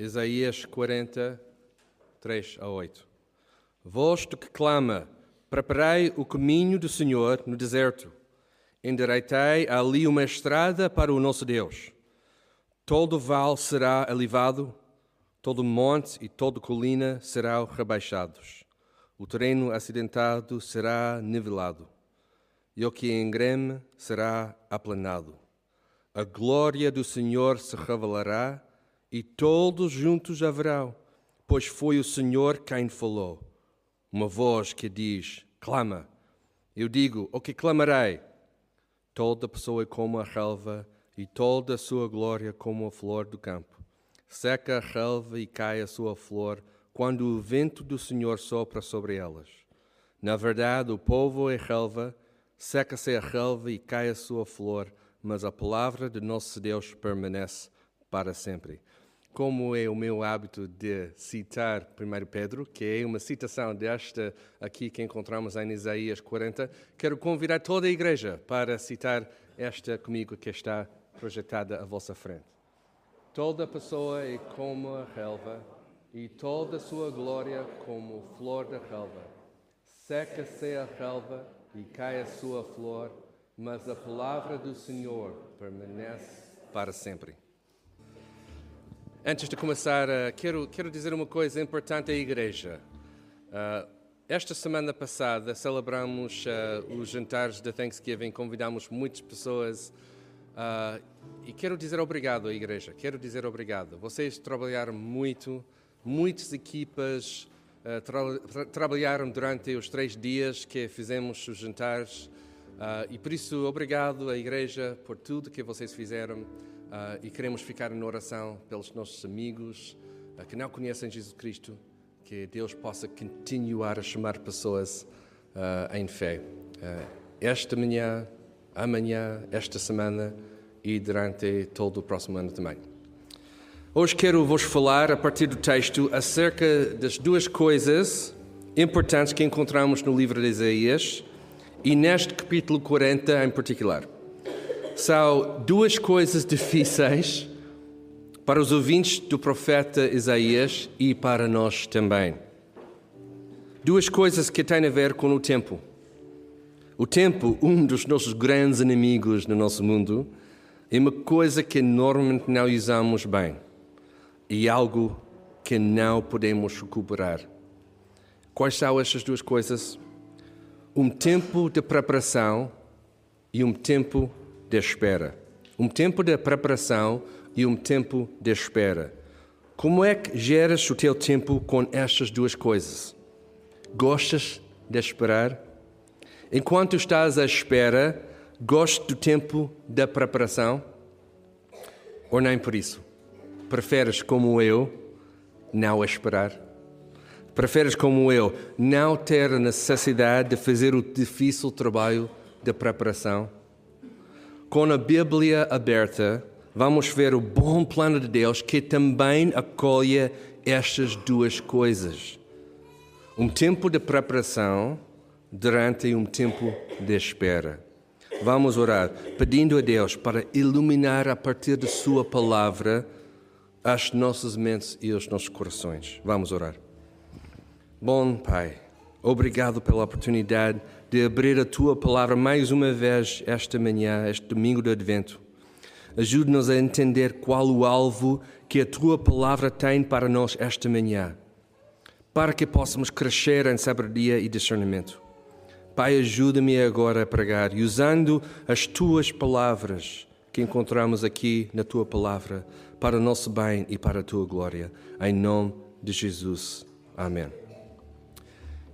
Isaías 40, 3 a 8. Voz que clama, preparei o caminho do Senhor no deserto, endireitei ali uma estrada para o nosso Deus. Todo vale será elevado, todo monte e toda colina serão rebaixados. O terreno acidentado será nivelado, e o que engreme será aplanado. A glória do Senhor se revelará, e todos juntos haverão, pois foi o Senhor quem falou. Uma voz que diz: clama. Eu digo: o que clamarei? Toda pessoa é como a relva, e toda a sua glória como a flor do campo. Seca a relva e cai a sua flor, quando o vento do Senhor sopra sobre elas. Na verdade, o povo é relva, seca-se a relva e cai a sua flor, mas a palavra de nosso Deus permanece para sempre. Como é o meu hábito de citar 1 Pedro, que é uma citação desta aqui que encontramos em Isaías 40, quero convidar toda a igreja para citar esta comigo que está projetada à vossa frente. Toda pessoa é como a relva, e toda a sua glória como flor da relva. Seca-se a relva e cai a sua flor, mas a palavra do Senhor permanece para sempre. Antes de começar, uh, quero, quero dizer uma coisa importante à igreja. Uh, esta semana passada celebramos uh, os jantares de Thanksgiving, convidamos muitas pessoas e quero dizer obrigado à igreja. Quero dizer obrigado. Vocês trabalharam muito, muitas equipas tra trabalharam durante os três dias que fizemos os jantares e por isso obrigado à igreja por tudo que vocês fizeram. Uh, e queremos ficar em oração pelos nossos amigos uh, que não conhecem Jesus Cristo, que Deus possa continuar a chamar pessoas uh, em fé. esta manhã, amanhã, esta semana e durante todo o próximo ano também. Hoje quero vos falar, a partir do texto, acerca das duas coisas importantes que encontramos no livro de Isaías e neste capítulo 40 em particular são duas coisas difíceis para os ouvintes do profeta Isaías e para nós também. Duas coisas que têm a ver com o tempo. O tempo, um dos nossos grandes inimigos no nosso mundo, é uma coisa que normalmente não usamos bem e algo que não podemos recuperar. Quais são estas duas coisas? Um tempo de preparação e um tempo de espera. Um tempo de preparação e um tempo de espera. Como é que geras o teu tempo com estas duas coisas? Gostas de esperar? Enquanto estás à espera, gostas do tempo da preparação? Ou nem por isso? Preferes, como eu, não esperar? Preferes, como eu, não ter a necessidade de fazer o difícil trabalho de preparação? com a Bíblia aberta, vamos ver o bom plano de Deus que também acolhe estas duas coisas. Um tempo de preparação durante um tempo de espera. Vamos orar, pedindo a Deus para iluminar a partir de Sua palavra as nossas mentes e os nossos corações. Vamos orar. Bom Pai, obrigado pela oportunidade de abrir a tua palavra mais uma vez esta manhã, este domingo do Advento. Ajude-nos a entender qual o alvo que a tua palavra tem para nós esta manhã, para que possamos crescer em sabedoria e discernimento. Pai, ajuda-me agora a pregar, usando as tuas palavras que encontramos aqui na tua palavra, para o nosso bem e para a tua glória. Em nome de Jesus. Amém.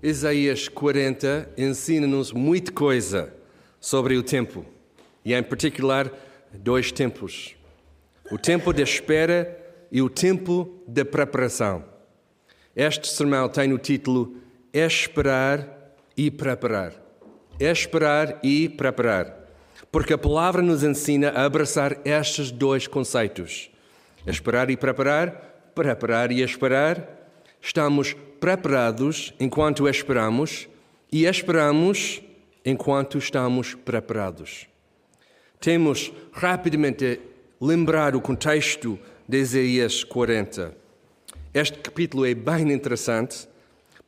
Isaías 40 ensina-nos muita coisa sobre o tempo, e em particular dois tempos: o tempo de espera e o tempo de preparação. Este sermão tem o título Esperar e Preparar. Esperar e preparar. Porque a palavra nos ensina a abraçar estes dois conceitos: esperar e preparar, preparar e esperar. Estamos preparados enquanto esperamos e esperamos enquanto estamos preparados. Temos rapidamente lembrar o contexto de Isaías 40. Este capítulo é bem interessante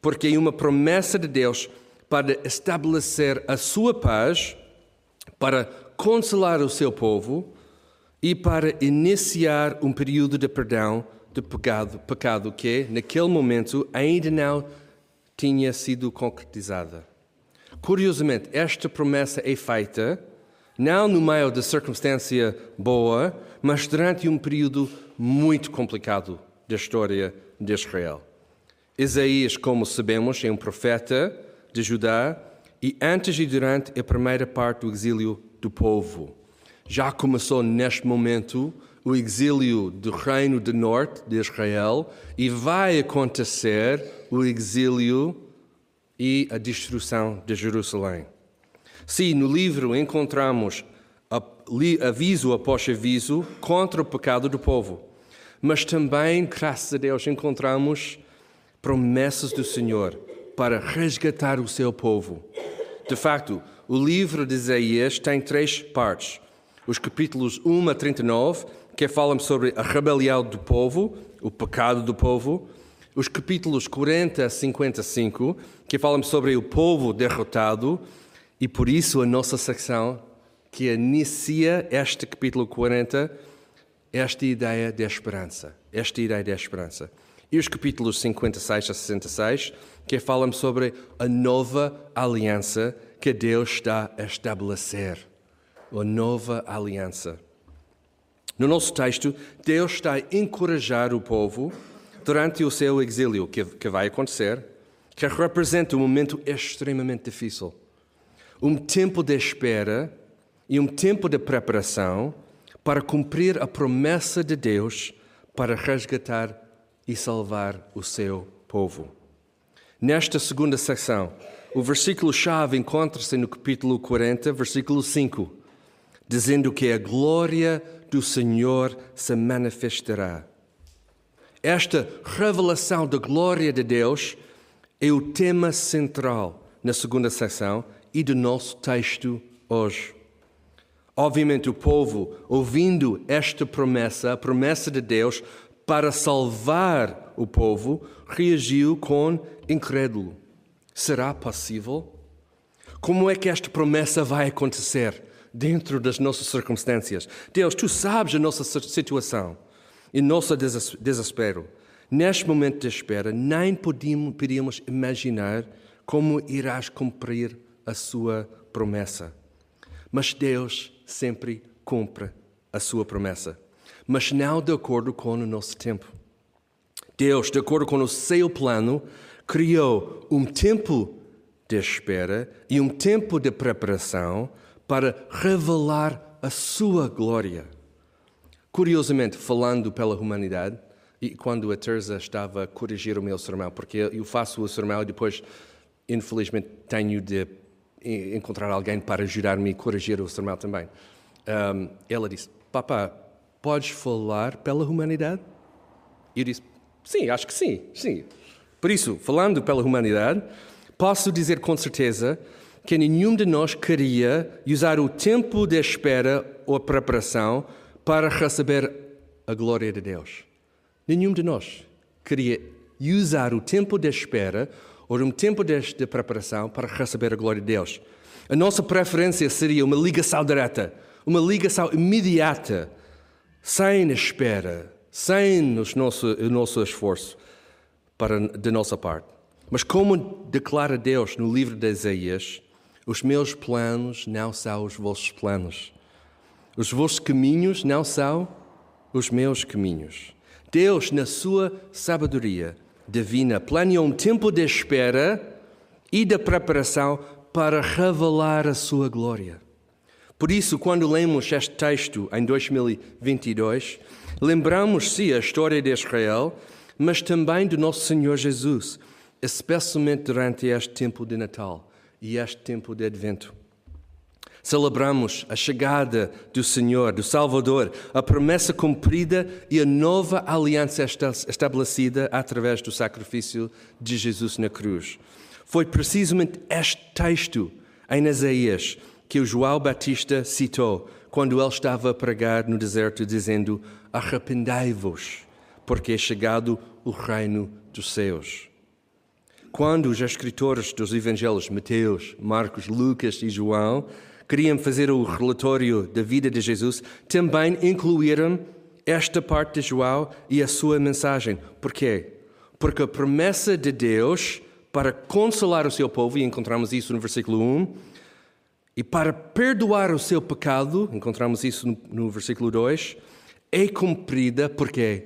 porque é uma promessa de Deus para estabelecer a sua paz, para consolar o seu povo e para iniciar um período de perdão de pecado, pecado que, naquele momento, ainda não tinha sido concretizada. Curiosamente, esta promessa é feita não no meio de circunstância boa, mas durante um período muito complicado da história de Israel. Isaías, como sabemos, é um profeta de Judá e antes e durante a primeira parte do exílio do povo. Já começou neste momento o exílio do reino do norte de Israel e vai acontecer o exílio e a destruição de Jerusalém. Sim, no livro encontramos aviso após aviso contra o pecado do povo, mas também, graças a Deus, encontramos promessas do Senhor para resgatar o seu povo. De facto, o livro de Isaías tem três partes. Os capítulos 1 a 39, que falam sobre a rebelião do povo, o pecado do povo. Os capítulos 40 a 55, que falam sobre o povo derrotado. E por isso a nossa secção, que inicia este capítulo 40, esta ideia de esperança. Esta ideia de esperança. E os capítulos 56 a 66, que falam sobre a nova aliança que Deus está a estabelecer. A nova aliança. No nosso texto, Deus está a encorajar o povo durante o seu exílio, que, que vai acontecer, que representa um momento extremamente difícil. Um tempo de espera e um tempo de preparação para cumprir a promessa de Deus para resgatar e salvar o seu povo. Nesta segunda secção, o versículo-chave encontra-se no capítulo 40, versículo 5, dizendo que a glória do Senhor se manifestará. Esta revelação da glória de Deus é o tema central na segunda secção e do nosso texto hoje. Obviamente, o povo, ouvindo esta promessa, a promessa de Deus para salvar o povo, reagiu com incrédulo. Será possível? Como é que esta promessa vai acontecer dentro das nossas circunstâncias? Deus, tu sabes a nossa situação e nosso desespero. Neste momento de espera, nem podíamos imaginar como irás cumprir a sua promessa. Mas Deus sempre cumpre a sua promessa, mas não de acordo com o nosso tempo. Deus, de acordo com o seu plano, criou um tempo de espera e um tempo de preparação para revelar a sua glória. Curiosamente, falando pela humanidade, e quando a Teresa estava a corrigir o meu sermão, porque eu faço o sermão e depois, infelizmente, tenho de encontrar alguém para ajudar-me a corrigir o sermão também. Um, ela disse: Papá, podes falar pela humanidade? E eu disse: Sim, acho que sim, sim. Por isso, falando pela humanidade, posso dizer com certeza que nenhum de nós queria usar o tempo de espera ou a preparação para receber a glória de Deus. Nenhum de nós queria usar o tempo de espera ou um tempo de, de preparação para receber a glória de Deus. A nossa preferência seria uma ligação direta, uma ligação imediata, sem espera, sem o nosso, o nosso esforço para, de nossa parte. Mas como declara Deus no livro de Isaías, os meus planos não são os vossos planos. Os vossos caminhos não são os meus caminhos. Deus, na sua sabedoria divina, planeou um tempo de espera e de preparação para revelar a sua glória. Por isso, quando lemos este texto em 2022, lembramos-se a história de Israel, mas também do nosso Senhor Jesus, especialmente durante este tempo de Natal e este tempo de Advento. Celebramos a chegada do Senhor, do Salvador, a promessa cumprida e a nova aliança estabelecida através do sacrifício de Jesus na cruz. Foi precisamente este texto em Isaías que o João Batista citou quando ele estava a pregar no deserto, dizendo: Arrependei-vos porque é chegado o reino dos céus. Quando os escritores dos evangelhos Mateus, Marcos, Lucas e João queriam fazer o relatório da vida de Jesus, também incluíram esta parte de João e a sua mensagem. Por quê? Porque a promessa de Deus para consolar o seu povo, e encontramos isso no versículo 1, e para perdoar o seu pecado, encontramos isso no, no versículo 2, é cumprida porque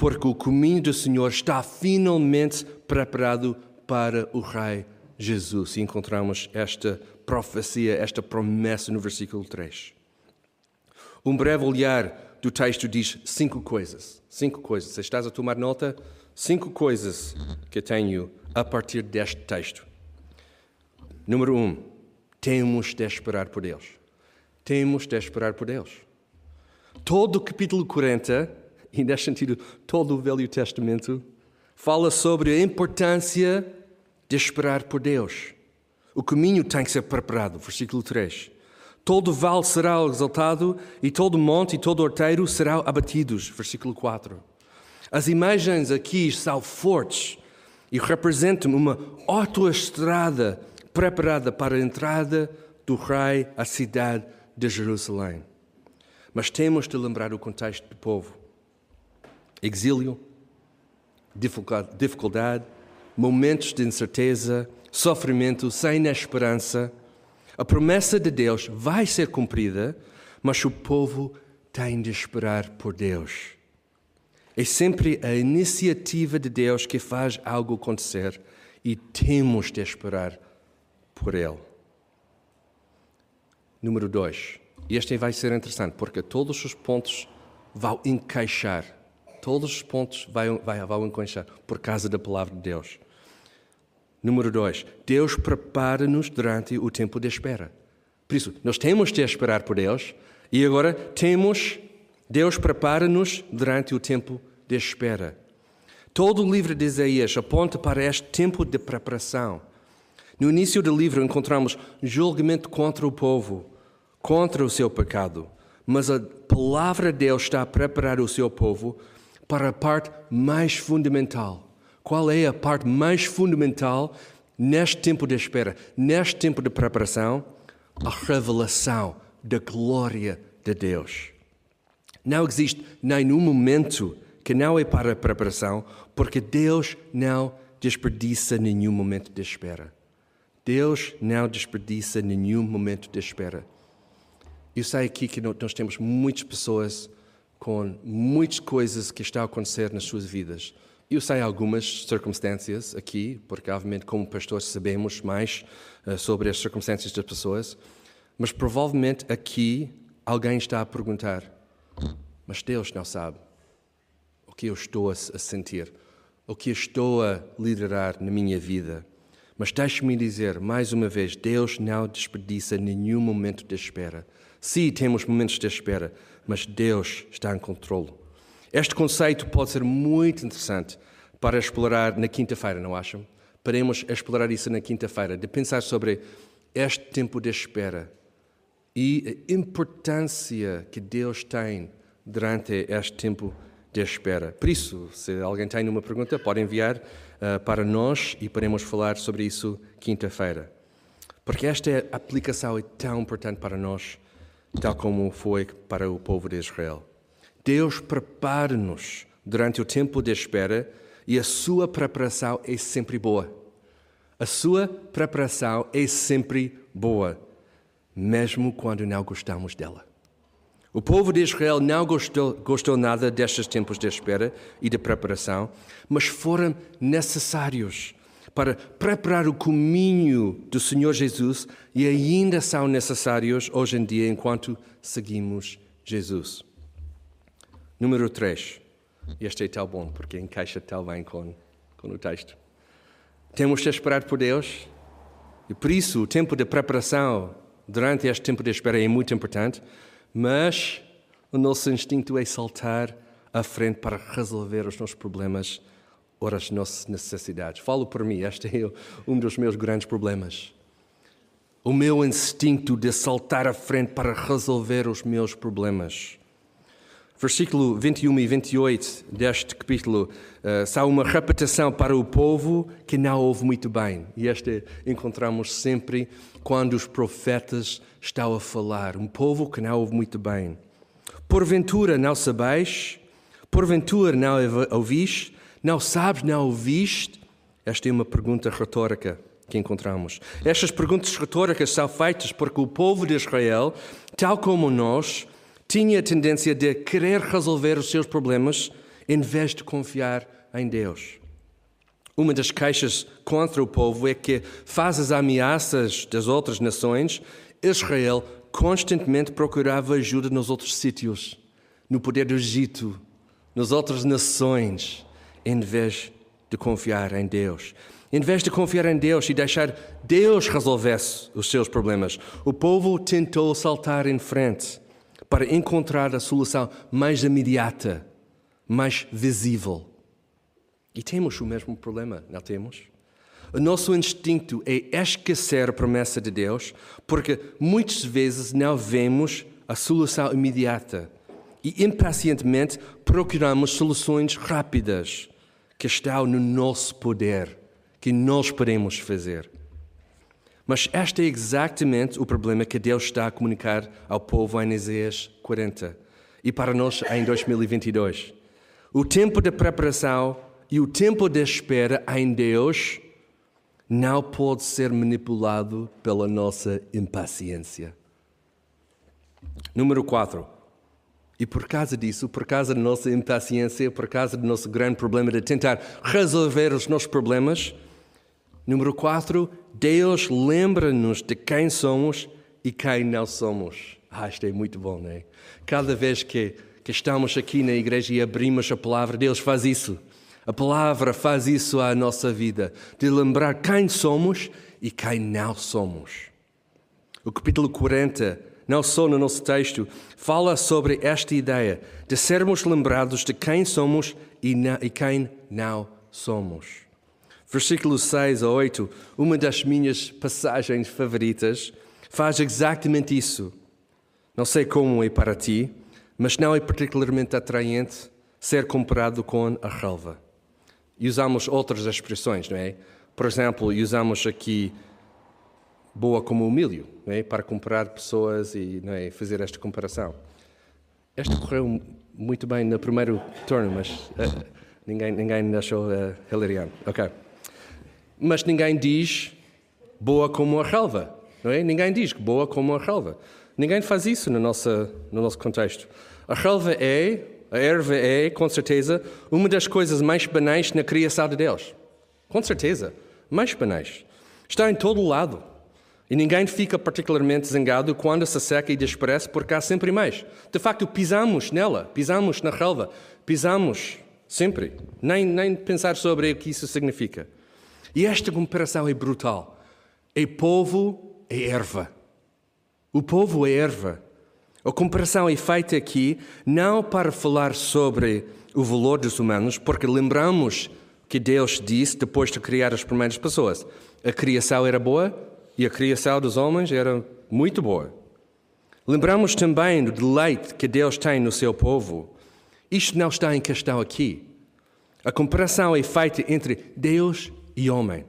porque o caminho do Senhor está finalmente preparado para o Rei Jesus. E encontramos esta profecia, esta promessa no versículo 3. Um breve olhar do texto diz cinco coisas. Cinco coisas. Se estás a tomar nota, cinco coisas que tenho a partir deste texto. Número um, temos de esperar por Deus. Temos de esperar por Deus. Todo o capítulo 40, e neste sentido todo o Velho Testamento, fala sobre a importância de esperar por Deus. O caminho tem que ser preparado, versículo 3. Todo vale será exaltado, e todo monte e todo horteiro serão abatidos, versículo 4. As imagens aqui são fortes e representam uma autoestrada preparada para a entrada do Rei à cidade de Jerusalém. Mas temos de lembrar o contexto do povo: exílio, dificuldade, momentos de incerteza, sofrimento, sem esperança. A promessa de Deus vai ser cumprida, mas o povo tem de esperar por Deus. É sempre a iniciativa de Deus que faz algo acontecer e temos de esperar por Ele. Número dois. Este vai ser interessante porque todos os pontos vão encaixar. Todos os pontos vão, vão encaixar por causa da palavra de Deus. Número dois. Deus prepara-nos durante o tempo de espera. Por isso, nós temos de esperar por Deus e agora temos. Deus prepara-nos durante o tempo de espera. Todo o livro de Isaías aponta para este tempo de preparação. No início do livro encontramos julgamento contra o povo, contra o seu pecado, mas a palavra de Deus está a preparar o seu povo para a parte mais fundamental. Qual é a parte mais fundamental neste tempo de espera, neste tempo de preparação? A revelação da glória de Deus. Não existe nenhum momento que não é para a preparação, porque Deus não desperdiça nenhum momento de espera. Deus não desperdiça nenhum momento de espera. Eu sei aqui que nós temos muitas pessoas com muitas coisas que estão a acontecer nas suas vidas. Eu sei algumas circunstâncias aqui, porque obviamente como pastores sabemos mais uh, sobre as circunstâncias das pessoas, mas provavelmente aqui alguém está a perguntar: mas Deus não sabe o que eu estou a sentir, o que eu estou a liderar na minha vida. Mas deixe-me dizer mais uma vez: Deus não desperdiça nenhum momento de espera. Sim, temos momentos de espera, mas Deus está em controle. Este conceito pode ser muito interessante para explorar na quinta-feira, não acham? Podemos explorar isso na quinta-feira, de pensar sobre este tempo de espera e a importância que Deus tem durante este tempo de espera. Por isso, se alguém tem uma pergunta, pode enviar uh, para nós e podemos falar sobre isso quinta-feira. Porque esta aplicação é tão importante para nós, tal como foi para o povo de Israel. Deus prepara-nos durante o tempo de espera e a sua preparação é sempre boa. A sua preparação é sempre boa, mesmo quando não gostamos dela. O povo de Israel não gostou, gostou nada destes tempos de espera e de preparação, mas foram necessários para preparar o caminho do Senhor Jesus e ainda são necessários hoje em dia enquanto seguimos Jesus. Número 3. Este é tão bom porque encaixa tão bem com, com o texto. Temos de esperar por Deus e por isso o tempo de preparação durante este tempo de espera é muito importante mas o nosso instinto é saltar à frente para resolver os nossos problemas ou as nossas necessidades. Falo por mim, este é um dos meus grandes problemas. O meu instinto de saltar à frente para resolver os meus problemas. Versículo 21 e 28 deste capítulo uh, são uma repetição para o povo que não ouve muito bem. E este encontramos sempre quando os profetas estão a falar. Um povo que não ouve muito bem. Porventura não sabeis? Porventura não ouvis? Não sabes, não ouviste? Esta é uma pergunta retórica que encontramos. Estas perguntas retóricas são feitas porque o povo de Israel, tal como nós, tinha a tendência de querer resolver os seus problemas em vez de confiar em Deus. Uma das queixas contra o povo é que, face às ameaças das outras nações, Israel constantemente procurava ajuda nos outros sítios, no poder do Egito, nas outras nações, em vez de confiar em Deus. Em vez de confiar em Deus e deixar Deus resolvesse os seus problemas, o povo tentou saltar em frente para encontrar a solução mais imediata, mais visível. E temos o mesmo problema, não temos? O nosso instinto é esquecer a promessa de Deus, porque muitas vezes não vemos a solução imediata e impacientemente procuramos soluções rápidas que estão no nosso poder, que nós podemos fazer. Mas este é exatamente o problema que Deus está a comunicar ao povo em Isaías 40 e para nós em 2022. O tempo de preparação e o tempo de espera em Deus não pode ser manipulado pela nossa impaciência. Número 4. E por causa disso, por causa da nossa impaciência, por causa do nosso grande problema de tentar resolver os nossos problemas, Número 4, Deus lembra-nos de quem somos e quem não somos. Ah, isto é muito bom, não é? Cada vez que, que estamos aqui na igreja e abrimos a palavra, Deus faz isso. A palavra faz isso à nossa vida, de lembrar quem somos e quem não somos. O capítulo 40, não só no nosso texto, fala sobre esta ideia de sermos lembrados de quem somos e, e quem não somos. Versículo 6 a 8, uma das minhas passagens favoritas, faz exatamente isso. Não sei como é para ti, mas não é particularmente atraente ser comparado com a relva. E usamos outras expressões, não é? Por exemplo, usamos aqui boa como o milho, é? para comparar pessoas e é? fazer esta comparação. Esta correu muito bem no primeiro turno, mas uh, ninguém, ninguém achou uh, hilariante. Ok. Mas ninguém diz boa como a relva, não é? Ninguém diz boa como a relva. Ninguém faz isso no nosso, no nosso contexto. A relva é, a erva é, com certeza, uma das coisas mais banais na criação de Deus. Com certeza, mais banais. Está em todo lado. E ninguém fica particularmente zangado quando se seca e desaparece, porque há sempre mais. De facto, pisamos nela, pisamos na relva, pisamos sempre. Nem, nem pensar sobre o que isso significa. E esta comparação é brutal. É povo, é erva. O povo é erva. A comparação é feita aqui não para falar sobre o valor dos humanos, porque lembramos que Deus disse depois de criar as primeiras pessoas: a criação era boa e a criação dos homens era muito boa. Lembramos também do deleite que Deus tem no seu povo. Isto não está em questão aqui. A comparação é feita entre Deus e homem.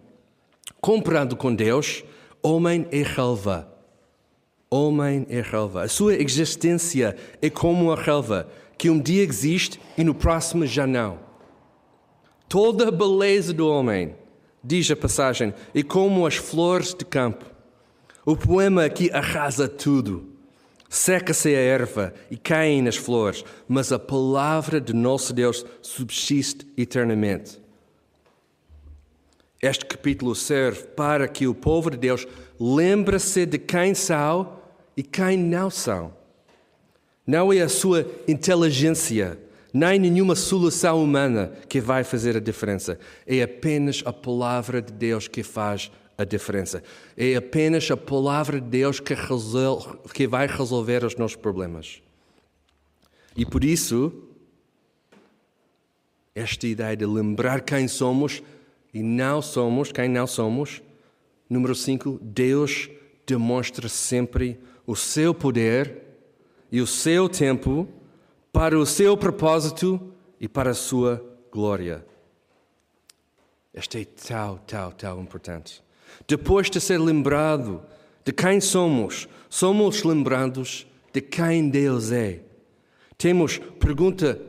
Comparado com Deus, homem é relva. Homem é relva. A sua existência é como a relva, que um dia existe e no próximo já não. Toda a beleza do homem, diz a passagem, é como as flores de campo. O poema aqui arrasa tudo. Seca-se a erva e caem as flores, mas a palavra de nosso Deus subsiste eternamente. Este capítulo serve para que o povo de Deus lembre-se de quem são e quem não são. Não é a sua inteligência, nem nenhuma solução humana que vai fazer a diferença. É apenas a palavra de Deus que faz a diferença. É apenas a palavra de Deus que, que vai resolver os nossos problemas. E por isso, esta ideia de lembrar quem somos e não somos, quem não somos, número 5, Deus demonstra sempre o seu poder e o seu tempo para o seu propósito e para a sua glória. Este é tão, tão, tão importante. Depois de ser lembrado de quem somos, somos lembrados de quem Deus é. Temos pergunta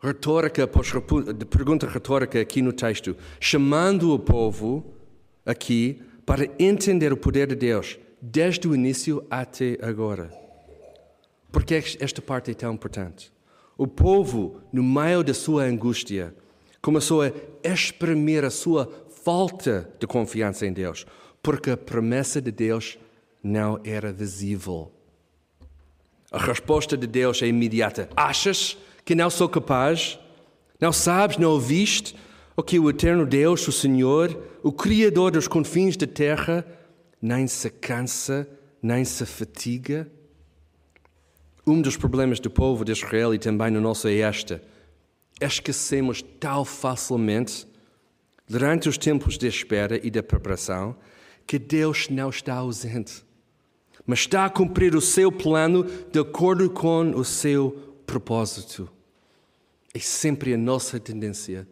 retórica pergunta retórica aqui no texto, chamando o povo aqui para entender o poder de Deus desde o início até agora. Porque esta parte é tão importante. O povo, no meio da sua angústia, começou a exprimir a sua falta de confiança em Deus, porque a promessa de Deus não era visível. A resposta de Deus é imediata. Achas que não sou capaz? Não sabes, não ouviste o que o eterno Deus, o Senhor, o Criador dos confins da terra, nem se cansa, nem se fatiga? Um dos problemas do povo de Israel e também no nosso é esta: esquecemos tão facilmente, durante os tempos de espera e de preparação, que Deus não está ausente, mas está a cumprir o seu plano de acordo com o seu propósito. É sempre a nossa tendência.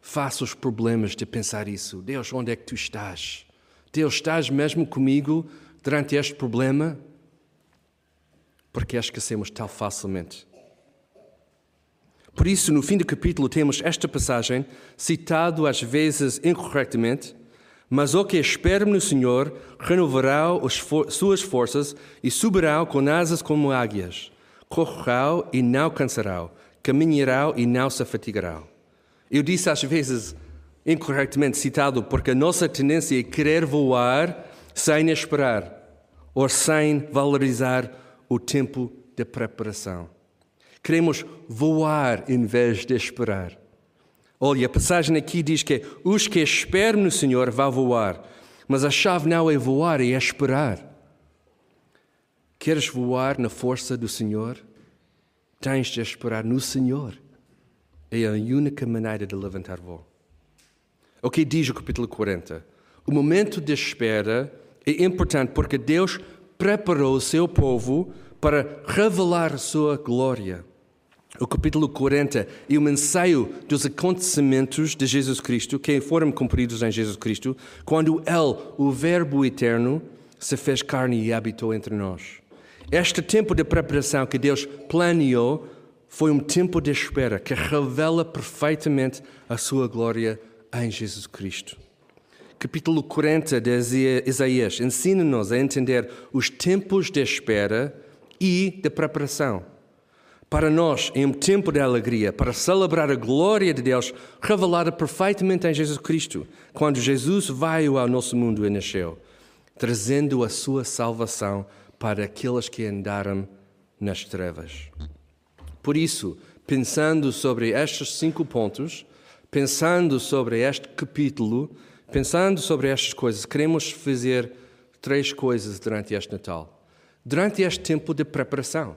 Faça os problemas de pensar isso. Deus, onde é que tu estás? Deus, estás mesmo comigo durante este problema? Porque esquecemos tão facilmente. Por isso, no fim do capítulo, temos esta passagem, citado às vezes incorretamente, mas o que esperam no Senhor renovarão as suas forças e subirão com asas como águias. Correrão e não cansarão caminharão e não se fatigarão. Eu disse às vezes, incorretamente citado, porque a nossa tendência é querer voar sem esperar ou sem valorizar o tempo de preparação. Queremos voar em vez de esperar. Olha, a passagem aqui diz que os que esperam no Senhor vão voar, mas a chave não é voar, é esperar. Queres voar na força do Senhor? Tens de esperar no Senhor. É a única maneira de levantar voo. O que diz o capítulo 40? O momento de espera é importante porque Deus preparou o seu povo para revelar sua glória. O capítulo 40 é um ensaio dos acontecimentos de Jesus Cristo que foram cumpridos em Jesus Cristo, quando Ele, o Verbo eterno, se fez carne e habitou entre nós. Este tempo de preparação que Deus planeou foi um tempo de espera que revela perfeitamente a sua glória em Jesus Cristo. Capítulo 40 de Isaías ensina-nos a entender os tempos de espera e de preparação. Para nós, é um tempo de alegria, para celebrar a glória de Deus revelada perfeitamente em Jesus Cristo, quando Jesus veio ao nosso mundo e nasceu, trazendo a sua salvação para aqueles que andaram nas trevas. Por isso, pensando sobre estes cinco pontos, pensando sobre este capítulo, pensando sobre estas coisas, queremos fazer três coisas durante este Natal. Durante este tempo de preparação,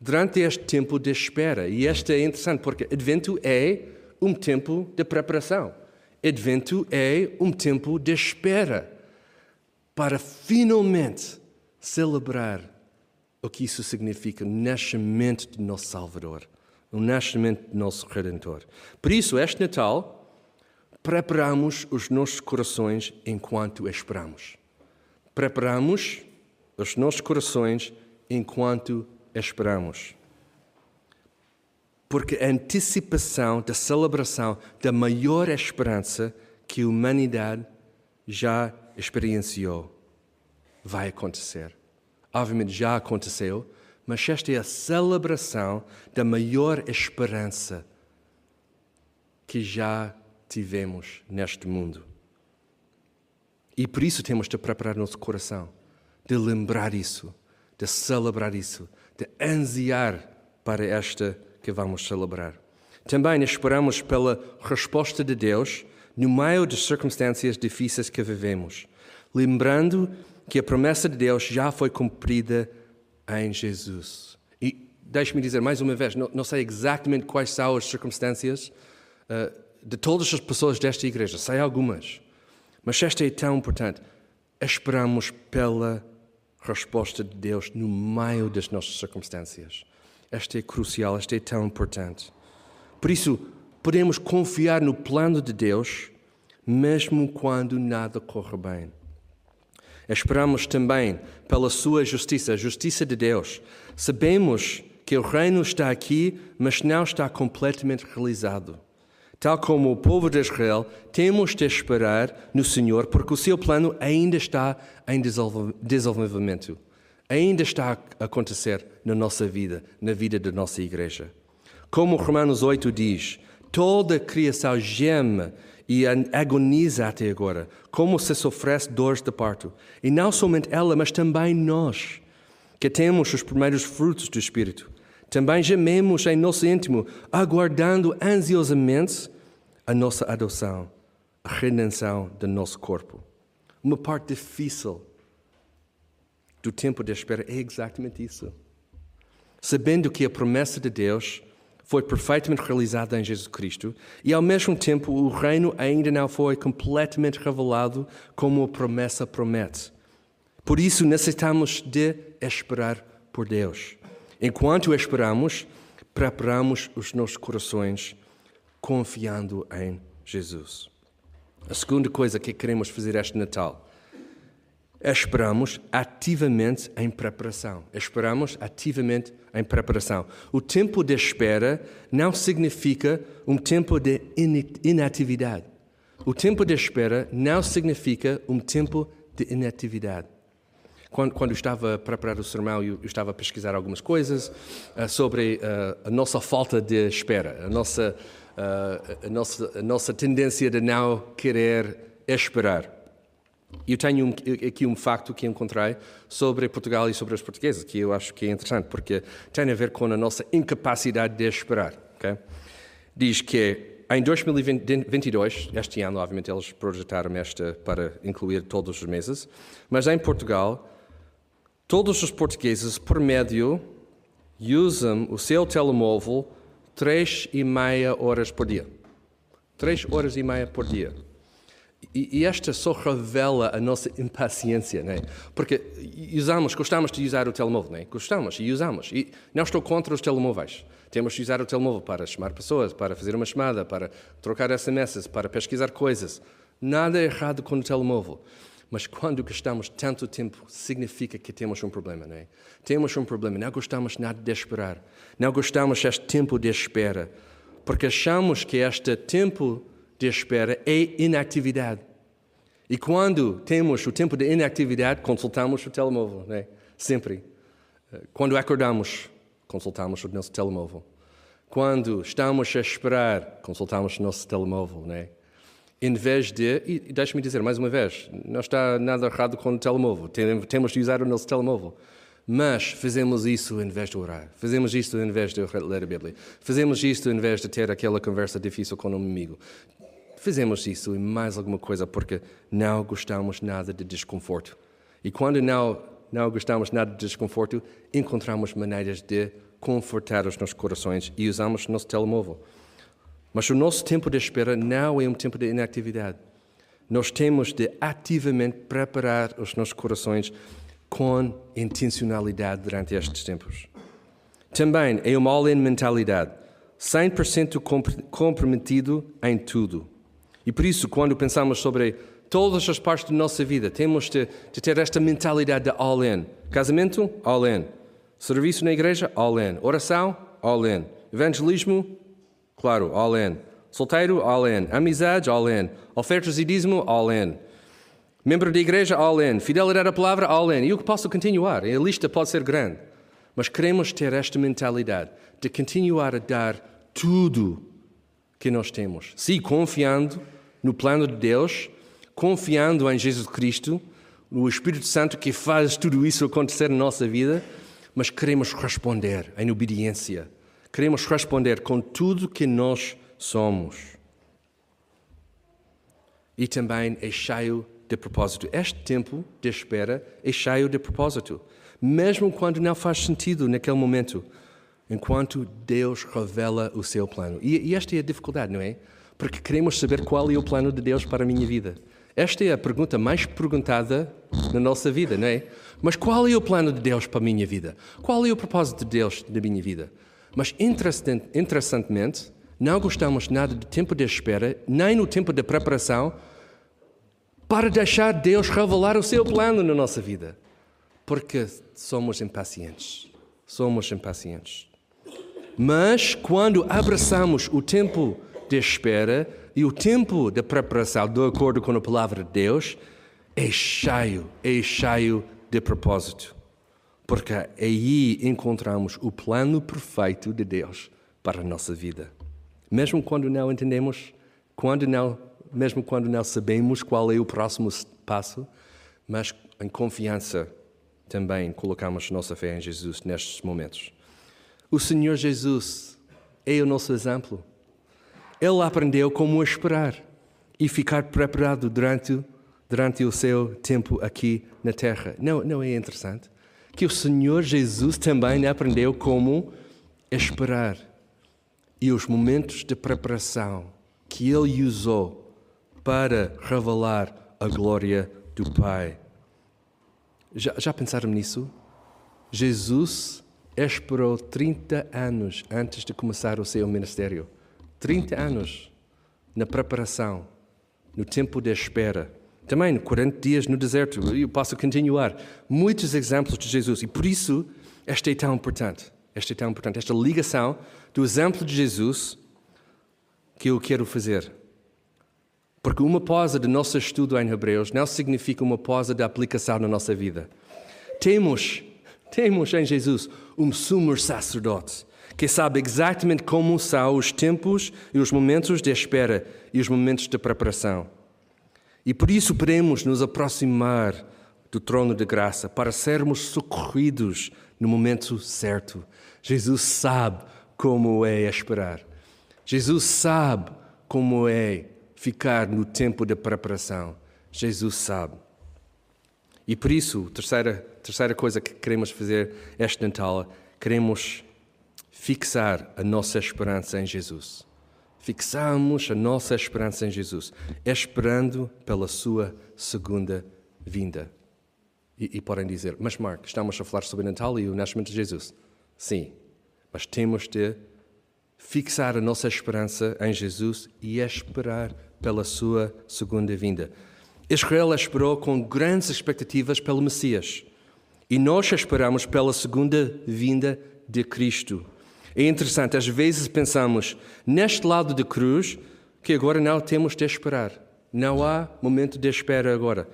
durante este tempo de espera. E este é interessante porque Advento é um tempo de preparação. Advento é um tempo de espera para finalmente celebrar o que isso significa, o nascimento de nosso Salvador, o nascimento de nosso Redentor. Por isso, este Natal, preparamos os nossos corações enquanto esperamos. Preparamos os nossos corações enquanto esperamos. Porque a antecipação da celebração da maior esperança que a humanidade já experienciou vai acontecer. Obviamente já aconteceu, mas esta é a celebração da maior esperança que já tivemos neste mundo. E por isso temos de preparar nosso coração, de lembrar isso, de celebrar isso, de ansiar para esta que vamos celebrar. Também esperamos pela resposta de Deus no meio das circunstâncias difíceis que vivemos, lembrando que a promessa de Deus já foi cumprida em Jesus. E deixe-me dizer mais uma vez: não, não, sei exatamente quais são as circunstâncias uh, de todas as pessoas desta igreja, sei algumas, mas esta é tão importante. Esperamos pela resposta de Deus no meio das nossas circunstâncias. Esta é crucial, esta é tão importante. Por isso, podemos confiar no plano de Deus, mesmo quando nada corre bem. Esperamos também pela sua justiça, a justiça de Deus. Sabemos que o reino está aqui, mas não está completamente realizado. Tal como o povo de Israel, temos de esperar no Senhor, porque o seu plano ainda está em desenvolvimento, ainda está a acontecer na nossa vida, na vida da nossa igreja. Como Romanos 8 diz, toda a criação geme e agoniza até agora, como se sofresse dores de parto. E não somente ela, mas também nós, que temos os primeiros frutos do Espírito. Também gememos em nosso íntimo, aguardando ansiosamente a nossa adoção, a redenção do nosso corpo. Uma parte difícil do tempo de espera é exatamente isso. Sabendo que a promessa de Deus foi perfeitamente realizada em Jesus Cristo e, ao mesmo tempo, o reino ainda não foi completamente revelado como a promessa promete. Por isso, necessitamos de esperar por Deus. Enquanto esperamos, preparamos os nossos corações confiando em Jesus. A segunda coisa que queremos fazer este Natal esperamos ativamente em preparação. Esperamos ativamente em preparação. O tempo de espera não significa um tempo de inatividade. O tempo de espera não significa um tempo de inatividade. Quando, quando eu estava a preparar o sermão, eu, eu estava a pesquisar algumas coisas uh, sobre uh, a nossa falta de espera, a nossa, uh, a, nossa, a nossa tendência de não querer esperar. Eu tenho um, aqui um facto que encontrei sobre Portugal e sobre os portugueses, que eu acho que é interessante, porque tem a ver com a nossa incapacidade de esperar. Okay? Diz que em 2022, este ano, obviamente, eles projetaram esta para incluir todos os meses, mas em Portugal, Todos os portugueses, por médio, usam o seu telemóvel três e meia horas por dia. Três horas e meia por dia. E, e esta só revela a nossa impaciência, né? porque usamos, gostamos de usar o telemóvel, né? gostamos e usamos. E não estou contra os telemóveis. Temos de usar o telemóvel para chamar pessoas, para fazer uma chamada, para trocar SMS, para pesquisar coisas. Nada errado com o telemóvel. Mas quando gastamos tanto tempo, significa que temos um problema, não é? Temos um problema, não gostamos nada de esperar. Não gostamos deste tempo de espera. Porque achamos que este tempo de espera é inatividade. E quando temos o tempo de inatividade, consultamos o telemóvel, não é? Sempre. Quando acordamos, consultamos o nosso telemóvel. Quando estamos a esperar, consultamos o nosso telemóvel, não é? Em vez de, e deixe-me dizer mais uma vez, não está nada errado com o telemóvel, temos de usar o nosso telemóvel. Mas fazemos isso em vez de orar, fazemos isto em vez de ler a Bíblia, fazemos isto em vez de ter aquela conversa difícil com um amigo. Fazemos isso e mais alguma coisa porque não gostamos nada de desconforto. E quando não, não gostamos nada de desconforto, encontramos maneiras de confortar os nossos corações e usamos o nosso telemóvel. Mas o nosso tempo de espera não é um tempo de inatividade. Nós temos de ativamente preparar os nossos corações com intencionalidade durante estes tempos. Também é uma all-in mentalidade, 100% comprometido em tudo. E por isso, quando pensamos sobre todas as partes da nossa vida, temos de, de ter esta mentalidade de all-in. Casamento, all-in. Serviço na igreja, all-in. Oração, all-in. Evangelismo, Claro, all in. Solteiro, all in. Amizades, all in. Ofertas e dízimo, all in. Membro da igreja, all in. Fidelidade à palavra, all in. E eu posso continuar. A lista pode ser grande. Mas queremos ter esta mentalidade de continuar a dar tudo que nós temos. Sim, confiando no plano de Deus, confiando em Jesus Cristo, no Espírito Santo que faz tudo isso acontecer na nossa vida, mas queremos responder em obediência Queremos responder com tudo que nós somos. E também é cheio de propósito. Este tempo de espera é cheio de propósito, mesmo quando não faz sentido naquele momento, enquanto Deus revela o seu plano. E, e esta é a dificuldade, não é? Porque queremos saber qual é o plano de Deus para a minha vida. Esta é a pergunta mais perguntada na nossa vida, não é? Mas qual é o plano de Deus para a minha vida? Qual é o propósito de Deus na minha vida? Mas interessantemente, não gostamos nada do tempo de espera, nem no tempo de preparação, para deixar Deus revelar o seu plano na nossa vida. Porque somos impacientes. Somos impacientes. Mas quando abraçamos o tempo de espera e o tempo de preparação, de acordo com a palavra de Deus, é cheio, é cheio de propósito. Porque aí encontramos o plano perfeito de Deus para a nossa vida. Mesmo quando não entendemos, quando não, mesmo quando não sabemos qual é o próximo passo, mas em confiança também colocamos nossa fé em Jesus nestes momentos. O Senhor Jesus é o nosso exemplo. Ele aprendeu como esperar e ficar preparado durante, durante o seu tempo aqui na terra. Não, não é interessante? Que o Senhor Jesus também aprendeu como esperar e os momentos de preparação que ele usou para revelar a glória do Pai. Já, já pensaram nisso? Jesus esperou 30 anos antes de começar o seu ministério. 30 anos na preparação, no tempo de espera. Também 40 dias no deserto. Eu posso continuar. Muitos exemplos de Jesus. E por isso, esta é tão importante. Esta é tão importante. Esta ligação do exemplo de Jesus que eu quero fazer. Porque uma pausa do nosso estudo em Hebreus não significa uma pausa da aplicação na nossa vida. Temos, temos em Jesus um sumo sacerdote que sabe exatamente como são os tempos e os momentos de espera e os momentos de preparação. E por isso podemos nos aproximar do trono de graça para sermos socorridos no momento certo. Jesus sabe como é esperar. Jesus sabe como é ficar no tempo da preparação. Jesus sabe. E por isso, a terceira, terceira coisa que queremos fazer este Natal, queremos fixar a nossa esperança em Jesus. Fixamos a nossa esperança em Jesus, esperando pela sua segunda vinda. E, e podem dizer, mas Mark, estamos a falar sobre Natal e o nascimento de Jesus. Sim, mas temos de fixar a nossa esperança em Jesus e esperar pela sua segunda vinda. Israel esperou com grandes expectativas pelo Messias e nós esperamos pela segunda vinda de Cristo. É interessante, às vezes pensamos neste lado da cruz que agora não temos de esperar. Não há momento de espera agora.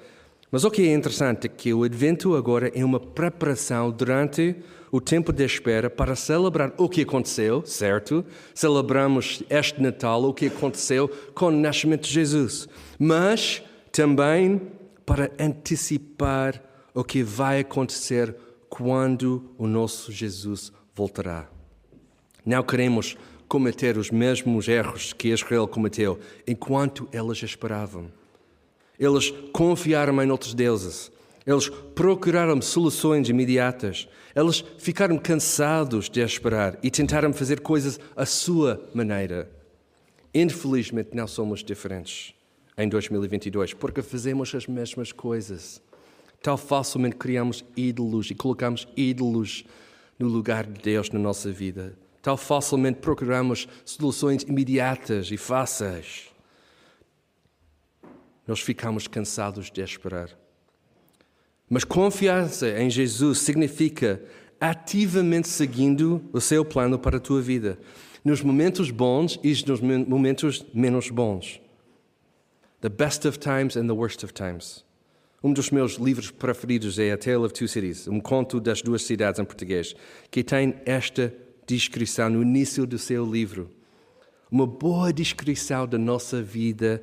Mas o que é interessante é que o Advento agora é uma preparação durante o tempo de espera para celebrar o que aconteceu, certo? Celebramos este Natal, o que aconteceu com o nascimento de Jesus. Mas também para antecipar o que vai acontecer quando o nosso Jesus voltará. Não queremos cometer os mesmos erros que Israel cometeu enquanto elas esperavam. Eles confiaram em outros deuses. Eles procuraram soluções imediatas. Eles ficaram cansados de esperar e tentaram fazer coisas à sua maneira. Infelizmente, não somos diferentes em 2022 porque fazemos as mesmas coisas. Tal facilmente criamos ídolos e colocamos ídolos no lugar de Deus na nossa vida. Tal facilmente procuramos soluções imediatas e fáceis. Nós ficamos cansados de esperar. Mas confiança em Jesus significa ativamente seguindo o seu plano para a tua vida, nos momentos bons e nos momentos menos bons. The best of times and the worst of times. Um dos meus livros preferidos é A Tale of Two Cities, um conto das duas cidades em português, que tem esta descrição no início do seu livro. Uma boa descrição da nossa vida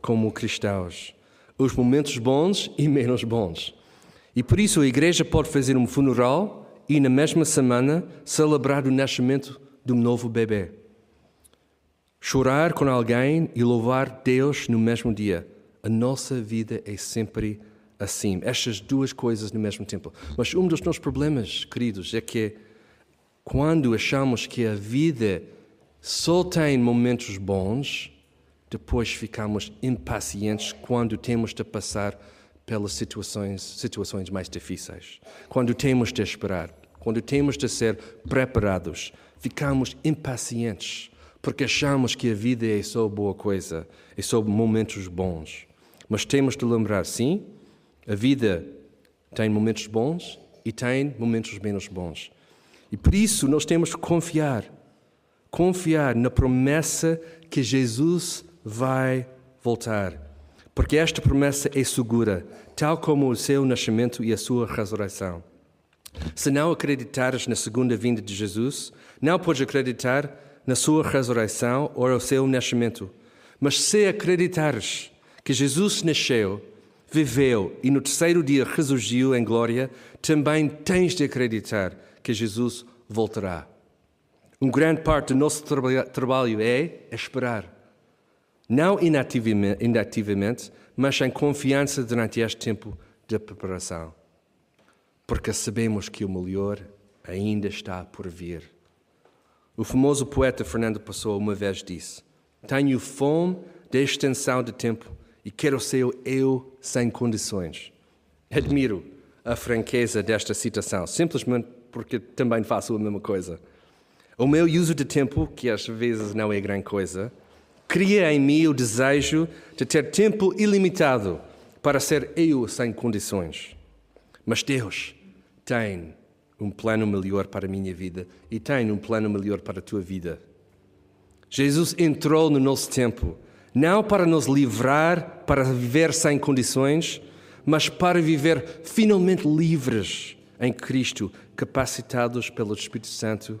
como cristãos. Os momentos bons e menos bons. E por isso a igreja pode fazer um funeral e na mesma semana celebrar o nascimento de um novo bebê. Chorar com alguém e louvar Deus no mesmo dia. A nossa vida é sempre assim. Estas duas coisas no mesmo tempo. Mas um dos nossos problemas, queridos, é que quando achamos que a vida só tem momentos bons, depois ficamos impacientes quando temos de passar pelas situações, situações mais difíceis, quando temos de esperar, quando temos de ser preparados, ficamos impacientes porque achamos que a vida é só boa coisa, é só momentos bons. Mas temos de lembrar, sim, a vida tem momentos bons e tem momentos menos bons. E por isso nós temos que confiar, confiar na promessa que Jesus vai voltar. Porque esta promessa é segura, tal como o seu nascimento e a sua ressurreição. Se não acreditares na segunda vinda de Jesus, não podes acreditar na sua ressurreição ou ao seu nascimento. Mas se acreditares que Jesus nasceu, viveu e no terceiro dia ressurgiu em glória, também tens de acreditar que Jesus voltará. Um grande parte do nosso trabalho é esperar. Não inativamente, mas em confiança durante este tempo de preparação. Porque sabemos que o melhor ainda está por vir. O famoso poeta Fernando Pessoa uma vez disse: Tenho fome de extensão de tempo e quero ser eu sem condições. Admiro a franqueza desta citação, simplesmente porque também faço a mesma coisa. O meu uso de tempo, que às vezes não é grande coisa, cria em mim o desejo de ter tempo ilimitado para ser eu sem condições. Mas Deus tem um plano melhor para a minha vida e tem um plano melhor para a tua vida. Jesus entrou no nosso tempo, não para nos livrar, para viver sem condições, mas para viver finalmente livres em Cristo, capacitados pelo Espírito Santo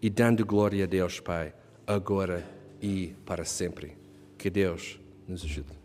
e dando glória a Deus Pai, agora e para sempre. Que Deus nos ajude.